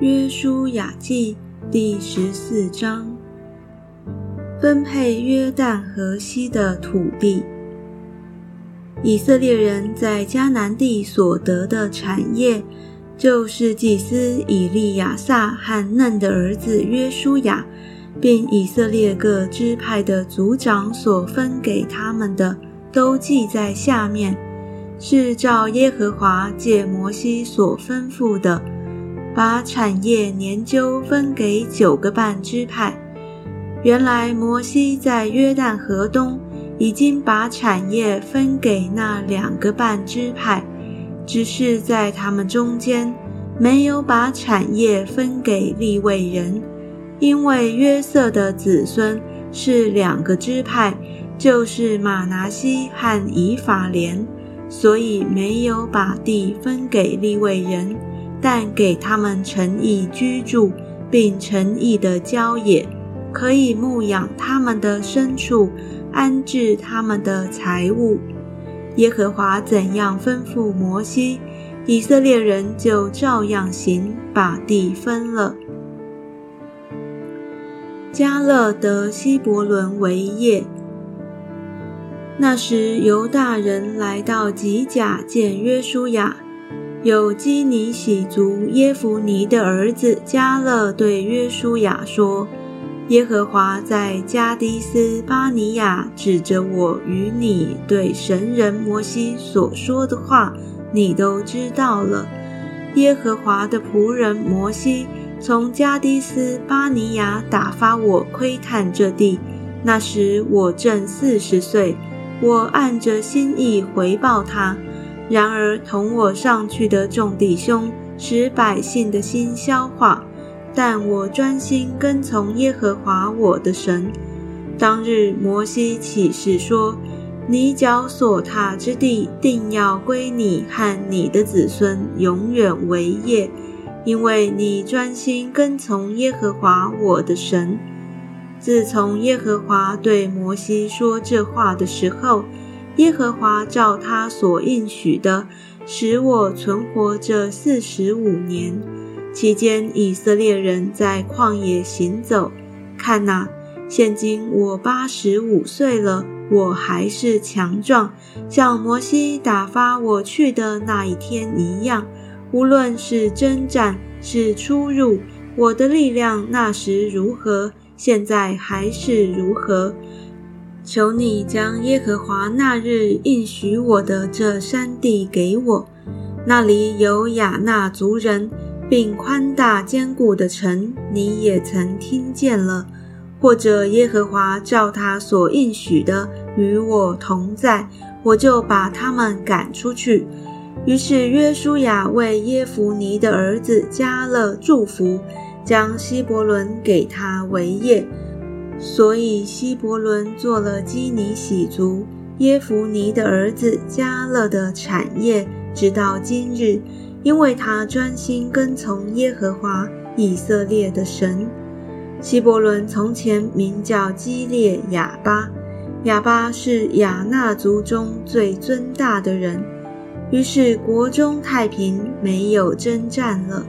约书亚记第十四章，分配约旦河西的土地。以色列人在迦南地所得的产业，就是祭司以利亚撒和嫩的儿子约书亚，并以色列各支派的族长所分给他们的，都记在下面，是照耶和华借摩西所吩咐的。把产业研究分给九个半支派。原来摩西在约旦河东已经把产业分给那两个半支派，只是在他们中间没有把产业分给利未人，因为约瑟的子孙是两个支派，就是马拿西和以法莲，所以没有把地分给利未人。但给他们诚意居住，并诚意的郊野，可以牧养他们的牲畜，安置他们的财物。耶和华怎样吩咐摩西，以色列人就照样行，把地分了。加勒得希伯伦为业。那时犹大人来到吉甲见约书亚。有基尼喜族耶弗尼的儿子加勒对约书亚说：“耶和华在加迪斯巴尼亚指着我与你对神人摩西所说的话，你都知道了。耶和华的仆人摩西从加迪斯巴尼亚打发我窥探这地，那时我正四十岁，我按着心意回报他。”然而，同我上去的众弟兄使百姓的心消化，但我专心跟从耶和华我的神。当日，摩西起誓说：“你脚所踏之地，定要归你和你的子孙永远为业，因为你专心跟从耶和华我的神。”自从耶和华对摩西说这话的时候，耶和华照他所应许的，使我存活这四十五年。期间，以色列人在旷野行走。看哪，现今我八十五岁了，我还是强壮，像摩西打发我去的那一天一样。无论是征战，是出入，我的力量那时如何，现在还是如何。求你将耶和华那日应许我的这山地给我，那里有亚纳族人，并宽大坚固的城，你也曾听见了。或者耶和华照他所应许的与我同在，我就把他们赶出去。于是约书亚为耶弗尼的儿子加勒祝福，将希伯伦给他为业。所以希伯伦做了基尼喜族耶弗尼的儿子加勒的产业，直到今日，因为他专心跟从耶和华以色列的神。希伯伦从前名叫基列亚巴，亚巴是亚纳族中最尊大的人。于是国中太平，没有征战了。